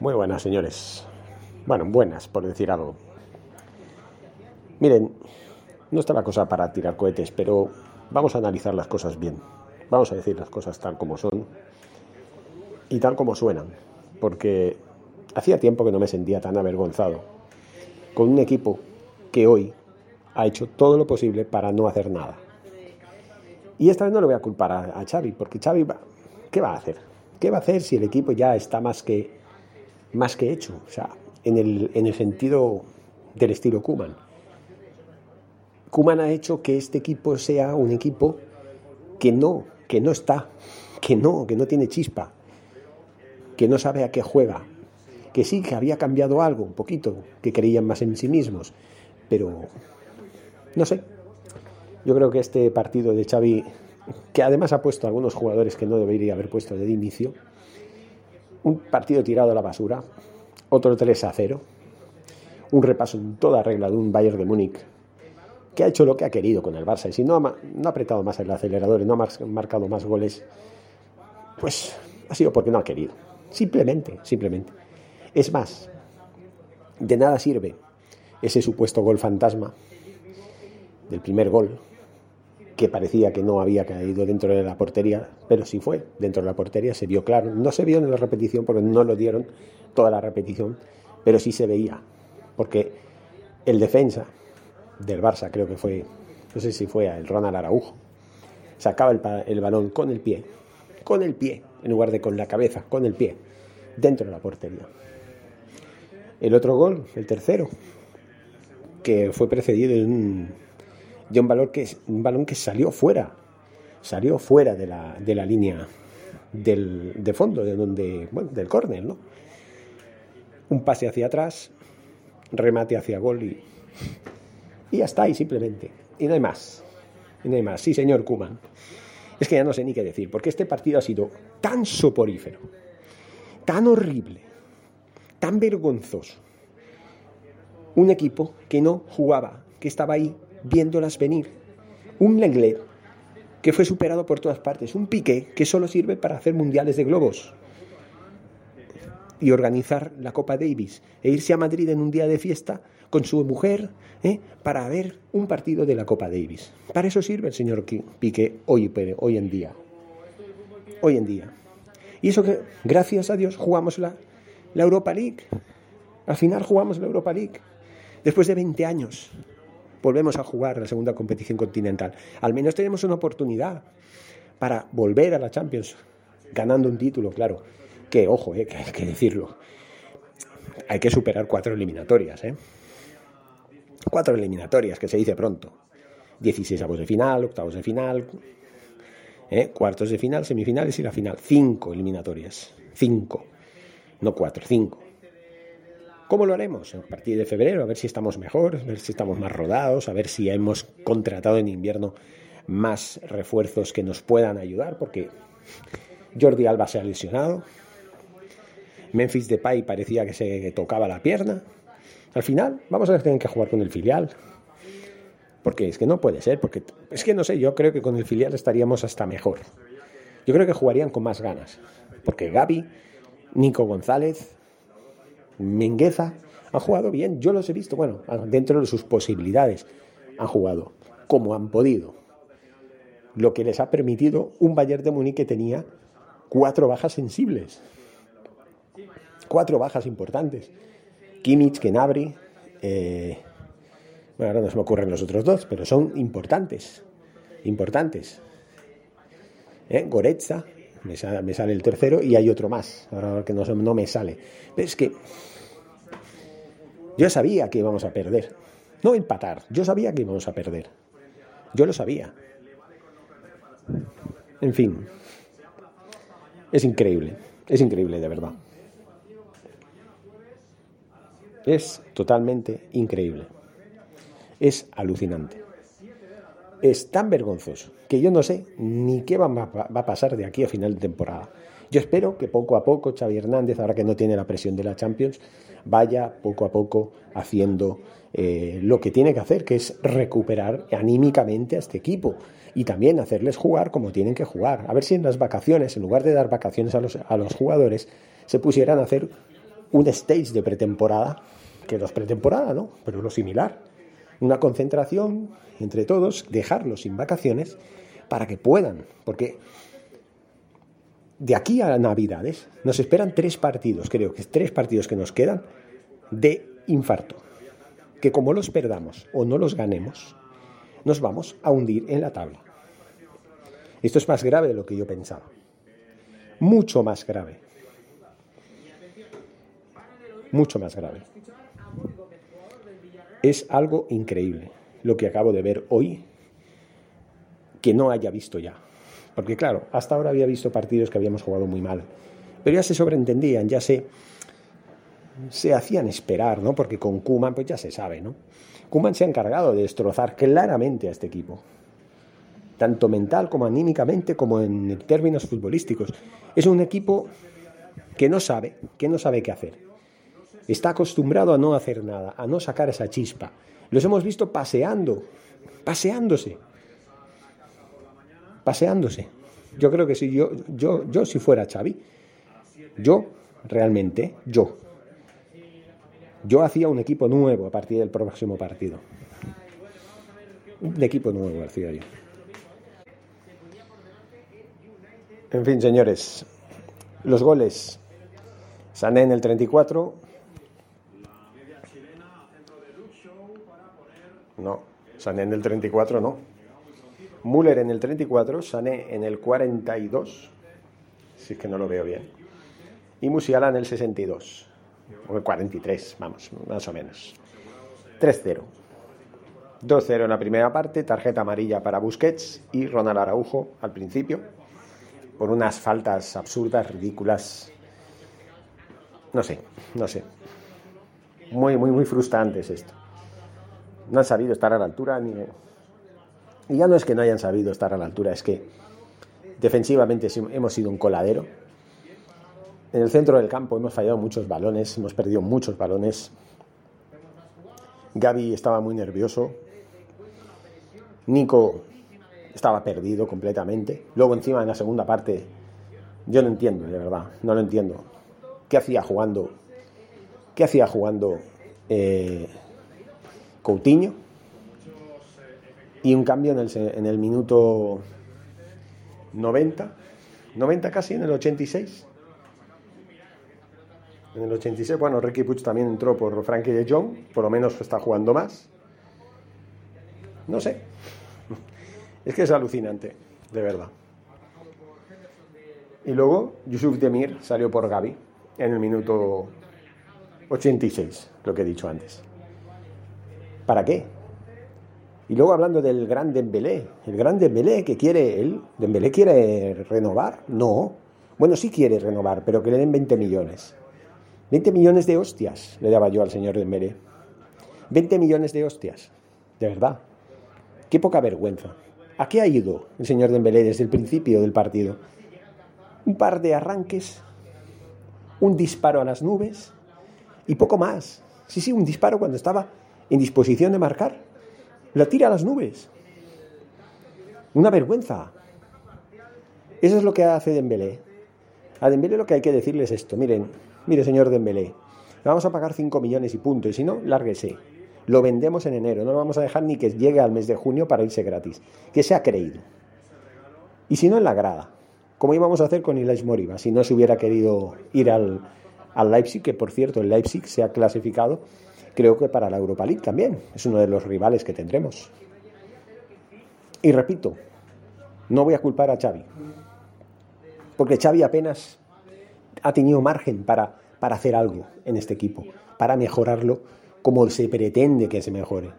Muy buenas, señores. Bueno, buenas, por decir algo. Miren, no está la cosa para tirar cohetes, pero vamos a analizar las cosas bien. Vamos a decir las cosas tal como son y tal como suenan, porque hacía tiempo que no me sentía tan avergonzado con un equipo que hoy ha hecho todo lo posible para no hacer nada. Y esta vez no le voy a culpar a, Xavi, porque Xavi, ¿qué va a hacer? ¿Qué va a hacer si el equipo ya está más que más que hecho, o sea, en el, en el sentido del estilo Kuman. Kuman ha hecho que este equipo sea un equipo que no, que no está, que no, que no tiene chispa, que no sabe a qué juega, que sí, que había cambiado algo, un poquito, que creían más en sí mismos, pero no sé. Yo creo que este partido de Xavi, que además ha puesto a algunos jugadores que no debería haber puesto de inicio, un partido tirado a la basura, otro 3 a 0, un repaso en toda regla de un Bayern de Múnich que ha hecho lo que ha querido con el Barça y si no ha, no ha apretado más el acelerador y no ha marcado más goles, pues ha sido porque no ha querido. Simplemente, simplemente. Es más, de nada sirve ese supuesto gol fantasma del primer gol que parecía que no había caído dentro de la portería, pero sí fue dentro de la portería, se vio claro. No se vio en la repetición porque no lo dieron toda la repetición, pero sí se veía, porque el defensa del Barça, creo que fue, no sé si fue el Ronald Araujo, sacaba el, el balón con el pie, con el pie, en lugar de con la cabeza, con el pie, dentro de la portería. El otro gol, el tercero, que fue precedido de un de un, balón que, un balón que salió fuera, salió fuera de la, de la línea del, de fondo, de donde, del córner, ¿no? Un pase hacia atrás, remate hacia gol y, y está, ahí simplemente. Y no hay más. Y no hay más. Sí, señor Kuman. Es que ya no sé ni qué decir, porque este partido ha sido tan soporífero, tan horrible, tan vergonzoso. Un equipo que no jugaba, que estaba ahí viéndolas venir. Un Lenglet que fue superado por todas partes. Un Piqué que solo sirve para hacer mundiales de globos y organizar la Copa Davis e irse a Madrid en un día de fiesta con su mujer ¿eh? para ver un partido de la Copa Davis. Para eso sirve el señor Piqué hoy, hoy en día. Hoy en día. Y eso que, gracias a Dios, jugamos la, la Europa League. Al final jugamos la Europa League. Después de 20 años volvemos a jugar la segunda competición continental. Al menos tenemos una oportunidad para volver a la Champions, ganando un título, claro. Que, ojo, eh, que hay que decirlo. Hay que superar cuatro eliminatorias, ¿eh? Cuatro eliminatorias, que se dice pronto. 16 avos de final, octavos de final, ¿eh? cuartos de final, semifinales y la final. Cinco eliminatorias. Cinco. No cuatro, cinco. ¿Cómo lo haremos? A partir de febrero, a ver si estamos mejor, a ver si estamos más rodados, a ver si hemos contratado en invierno más refuerzos que nos puedan ayudar, porque Jordi Alba se ha lesionado, Memphis Depay parecía que se tocaba la pierna. Al final, vamos a tener que jugar con el filial. Porque es que no puede ser, porque es que no sé, yo creo que con el filial estaríamos hasta mejor. Yo creo que jugarían con más ganas. Porque Gaby, Nico González, Mengueza han jugado bien, yo los he visto, bueno, dentro de sus posibilidades han jugado como han podido. Lo que les ha permitido un Bayern de Múnich que tenía cuatro bajas sensibles. Cuatro bajas importantes. Kimmich, Kenabri, eh, bueno, ahora no se me ocurren los otros dos, pero son importantes. Importantes. ¿Eh? Me sale, el tercero y hay otro más, ahora que no, no me sale. Pero es que yo sabía que íbamos a perder, no empatar, yo sabía que íbamos a perder, yo lo sabía. En fin, es increíble, es increíble de verdad. Es totalmente increíble. Es alucinante. Es tan vergonzoso que yo no sé ni qué va, a pasar de aquí a final de temporada. Yo espero que poco a poco Xavi Hernández, ahora que no tiene la presión de la Champions, vaya poco a poco haciendo eh, lo que tiene que hacer, que es recuperar anímicamente a este equipo y también hacerles jugar como tienen que jugar. A ver si en las vacaciones, en lugar de dar vacaciones a los, a los jugadores, se pusieran a hacer un stage de pretemporada, que no es pretemporada, ¿no? Pero lo similar. Una concentración entre todos, dejarlos sin vacaciones para que puedan, porque de aquí a Navidades nos esperan tres partidos, creo que tres partidos que nos quedan de infarto, que como los perdamos o no los ganemos, nos vamos a hundir en la tabla. Esto es más grave de lo que yo pensaba, mucho más grave, mucho más grave. Es algo increíble lo que acabo de ver hoy que no haya visto ya. Porque claro, hasta ahora había visto partidos que habíamos jugado muy mal, pero ya se sobreentendían, ya se, se hacían esperar, ¿no? Porque con Kuman pues ya se sabe, ¿no? Kuman se ha encargado de destrozar claramente a este equipo, tanto mental como anímicamente como en términos futbolísticos. Es un equipo que no sabe, que no sabe qué hacer. Está acostumbrado a no hacer nada, a no sacar esa chispa. Los hemos visto paseando, paseándose, paseándose. Yo creo que si yo, yo, yo si fuera Xavi, yo realmente, yo, yo hacía un equipo nuevo a partir del próximo partido. Un equipo nuevo hacía yo. En fin, señores, los goles. Sané en el 34, No, Sané en el 34 no. Müller en el 34, Sané en el 42, si es que no lo veo bien. Y Musiala en el 62, o el 43, vamos, más o menos. 3-0. 2-0 en la primera parte, tarjeta amarilla para Busquets y Ronald Araujo al principio, por unas faltas absurdas, ridículas. No sé, no sé. Muy, muy, muy frustrante es esto no han sabido estar a la altura. Y ya no es que no hayan sabido estar a la altura, es que defensivamente hemos sido un coladero. En el centro del campo hemos fallado muchos balones, hemos perdido muchos balones. Gaby estaba muy nervioso. Nico estaba perdido completamente. Luego encima en la segunda parte, yo no entiendo, de verdad, no lo entiendo. ¿Qué hacía jugando? ¿Qué hacía jugando? Eh, Coutinho. Y un cambio en el, en el minuto 90, 90 casi, en el 86. En el 86, bueno, Ricky Puig también entró por Frankie de Jong, por lo menos está jugando más. No sé. Es que es alucinante, de verdad. Y luego Yusuf Demir salió por Gaby en el minuto 86, lo que he dicho antes. ¿Para qué? Y luego hablando del gran Dembélé, el gran Dembélé que quiere él, ¿Dembélé quiere renovar? No. Bueno, sí quiere renovar, pero que le den 20 millones. 20 millones de hostias le daba yo al señor Dembélé. 20 millones de hostias. De verdad. Qué poca vergüenza. ¿A qué ha ido el señor Dembélé desde el principio del partido? Un par de arranques, un disparo a las nubes y poco más. Sí, sí, un disparo cuando estaba en disposición de marcar, la tira a las nubes. Una vergüenza. Eso es lo que hace Dembélé. A Dembélé lo que hay que decirles es esto. Miren, mire señor Dembélé, vamos a pagar 5 millones y punto. Y si no, lárguese. Lo vendemos en enero. No lo vamos a dejar ni que llegue al mes de junio para irse gratis. Que se ha creído. Y si no, en la grada. Como íbamos a hacer con Ilais Moriba, si no se hubiera querido ir al, al Leipzig, que por cierto el Leipzig se ha clasificado creo que para la Europa League también. Es uno de los rivales que tendremos. Y repito, no voy a culpar a Xavi. Porque Xavi apenas ha tenido margen para, para hacer algo en este equipo, para mejorarlo como se pretende que se mejore.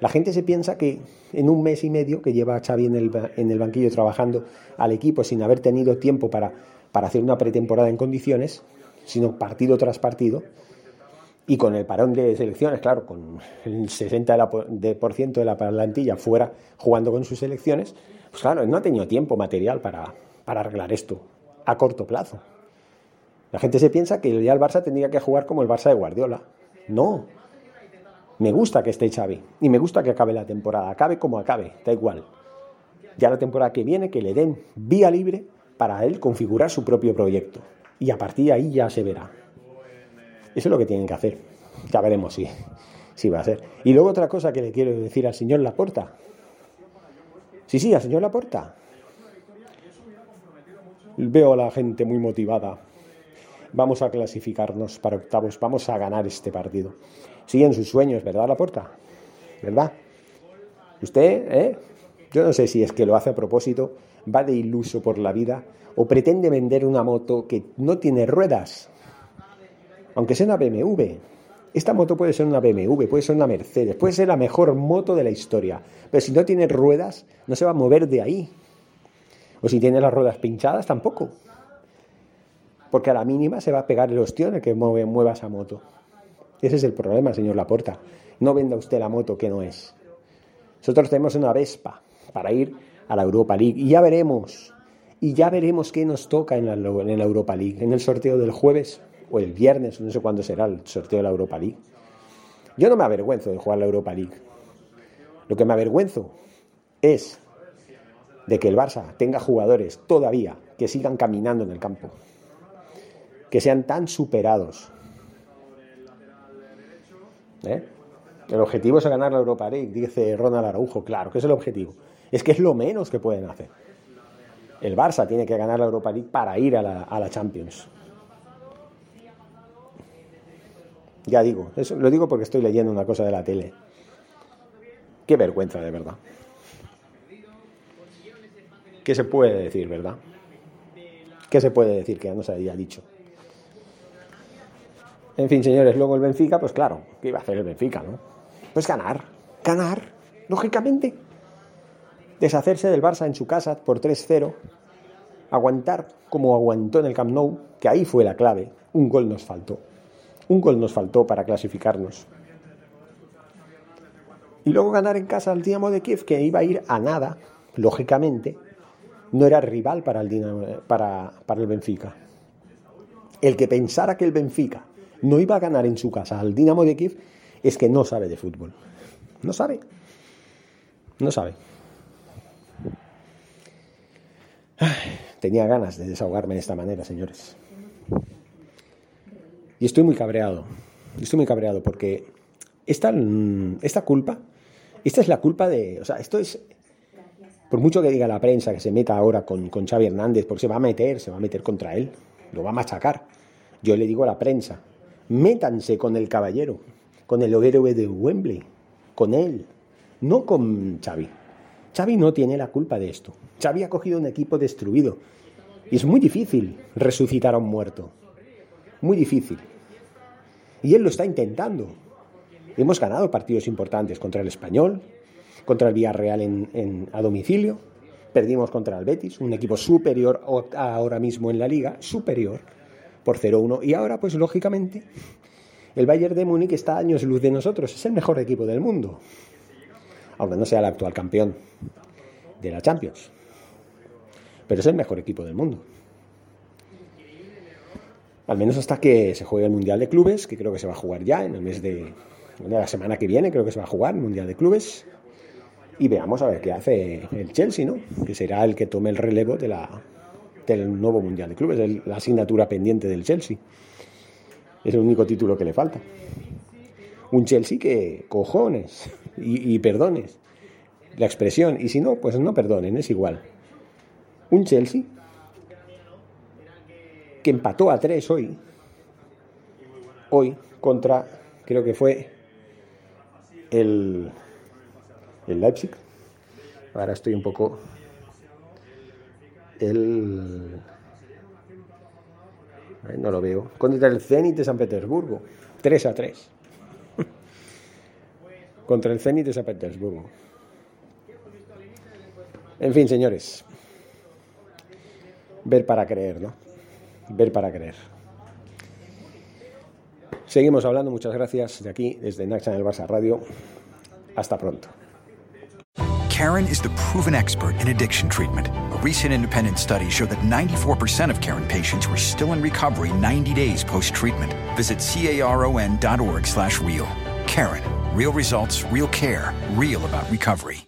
La gente se piensa que en un mes y medio que lleva Xavi en el, en el banquillo trabajando al equipo sin haber tenido tiempo para, para hacer una pretemporada en condiciones, sino partido tras partido, y con el parón de selecciones, claro, con el 60% de la plantilla fuera jugando con sus selecciones, pues claro, no ha tenido tiempo material para, para arreglar esto a corto plazo. La gente se piensa que ya el Barça tendría que jugar como el Barça de Guardiola. No. Me gusta que esté Xavi y me gusta que acabe la temporada, acabe como acabe, da igual. Ya la temporada que viene que le den vía libre para él configurar su propio proyecto y a partir de ahí ya se verá. Eso es lo que tienen que hacer. Ya veremos si, si va a ser. Y luego otra cosa que le quiero decir al señor Laporta. Sí, sí, al señor Laporta. Veo a la gente muy motivada. Vamos a clasificarnos para octavos, vamos a ganar este partido. Siguen sus sueños, ¿verdad, Laporta? ¿Verdad? Usted, ¿eh? Yo no sé si es que lo hace a propósito, va de iluso por la vida o pretende vender una moto que no tiene ruedas aunque sea una BMW. Esta moto puede ser una BMW, puede ser una Mercedes, puede ser la mejor moto de la historia, pero si no tiene ruedas, no se va a mover de ahí. O si tiene las ruedas pinchadas, tampoco. Porque a la mínima se va a pegar el ostión el que mueve, mueva esa moto. Ese es el problema, señor Laporta. No venda usted la moto que no es. Nosotros tenemos una Vespa para ir a la Europa League y ya veremos. Y ya veremos qué nos toca en la, en la Europa League. En el sorteo del jueves o el viernes, no sé cuándo será el sorteo de la Europa League. Yo no me avergüenzo de jugar la Europa League. Lo que me avergüenzo es de que el Barça tenga jugadores todavía que sigan caminando en el campo, que sean tan superados. ¿Eh? El objetivo es ganar la Europa League, dice Ronald Araujo, claro que es el objetivo. Es que es lo menos que pueden hacer. El Barça tiene que ganar la Europa League para ir a la, a la Champions. Ya digo, eso lo digo porque estoy leyendo una cosa de la tele. Qué vergüenza, de verdad. ¿Qué se puede decir, verdad? ¿Qué se puede decir que ya no se había dicho? En fin, señores, luego el Benfica, pues claro, ¿qué iba a hacer el Benfica, no? Pues ganar, ganar, lógicamente. Deshacerse del Barça en su casa por 3-0, aguantar como aguantó en el Camp Nou, que ahí fue la clave, un gol nos faltó. Un gol nos faltó para clasificarnos. Y luego ganar en casa al Dinamo de Kiev, que iba a ir a nada, lógicamente, no era rival para el, para, para el Benfica. El que pensara que el Benfica no iba a ganar en su casa al Dinamo de Kiev es que no sabe de fútbol. No sabe. No sabe. tenía ganas de desahogarme de esta manera, señores. Y estoy muy cabreado. Estoy muy cabreado porque esta, esta culpa, esta es la culpa de. O sea, esto es. Por mucho que diga la prensa que se meta ahora con, con Xavi Hernández, porque se va a meter, se va a meter contra él, lo va a machacar. Yo le digo a la prensa, métanse con el caballero, con el héroe de Wembley, con él, no con Xavi. Xavi no tiene la culpa de esto. Xavi ha cogido un equipo destruido y es muy difícil resucitar a un muerto muy difícil. Y él lo está intentando. Hemos ganado partidos importantes contra el Español, contra el Villarreal en, a domicilio, perdimos contra el Betis, un equipo superior ahora mismo en la liga, superior por 0-1. Y ahora, pues lógicamente, el Bayern de Múnich está a años luz de nosotros, es el mejor equipo del mundo, aunque no sea el actual campeón de la Champions, pero es el mejor equipo del mundo al menos hasta que se juegue el Mundial de Clubes, que creo que se va a jugar ya en el mes de, la semana que viene, creo que se va a jugar el Mundial de Clubes, y veamos a ver qué hace el Chelsea, ¿no? Que será el que tome el relevo del nuevo Mundial de Clubes, la asignatura pendiente del Chelsea. Es el único título que le falta. Un Chelsea que, cojones, y, y perdones, la expresión, y si no, pues no perdonen, es igual. Un Chelsea que empató a tres hoy, hoy contra, creo que fue el, el Leipzig. Ahora estoy un poco... El, no lo veo. Contra el Zenit de San Petersburgo. 3 a 3. Contra el Zenit de San Petersburgo. En fin, señores. Ver para creer, ¿no? Ver para creer. Seguimos hablando. Muchas gracias de aquí, desde Naxa en el Barça Radio. Hasta pronto. Karen is the proven expert in addiction treatment. A recent independent study showed that 94% of Karen patients were still in recovery 90 days post-treatment. Visit caron.org slash real. Karen, real results, real care, real about recovery.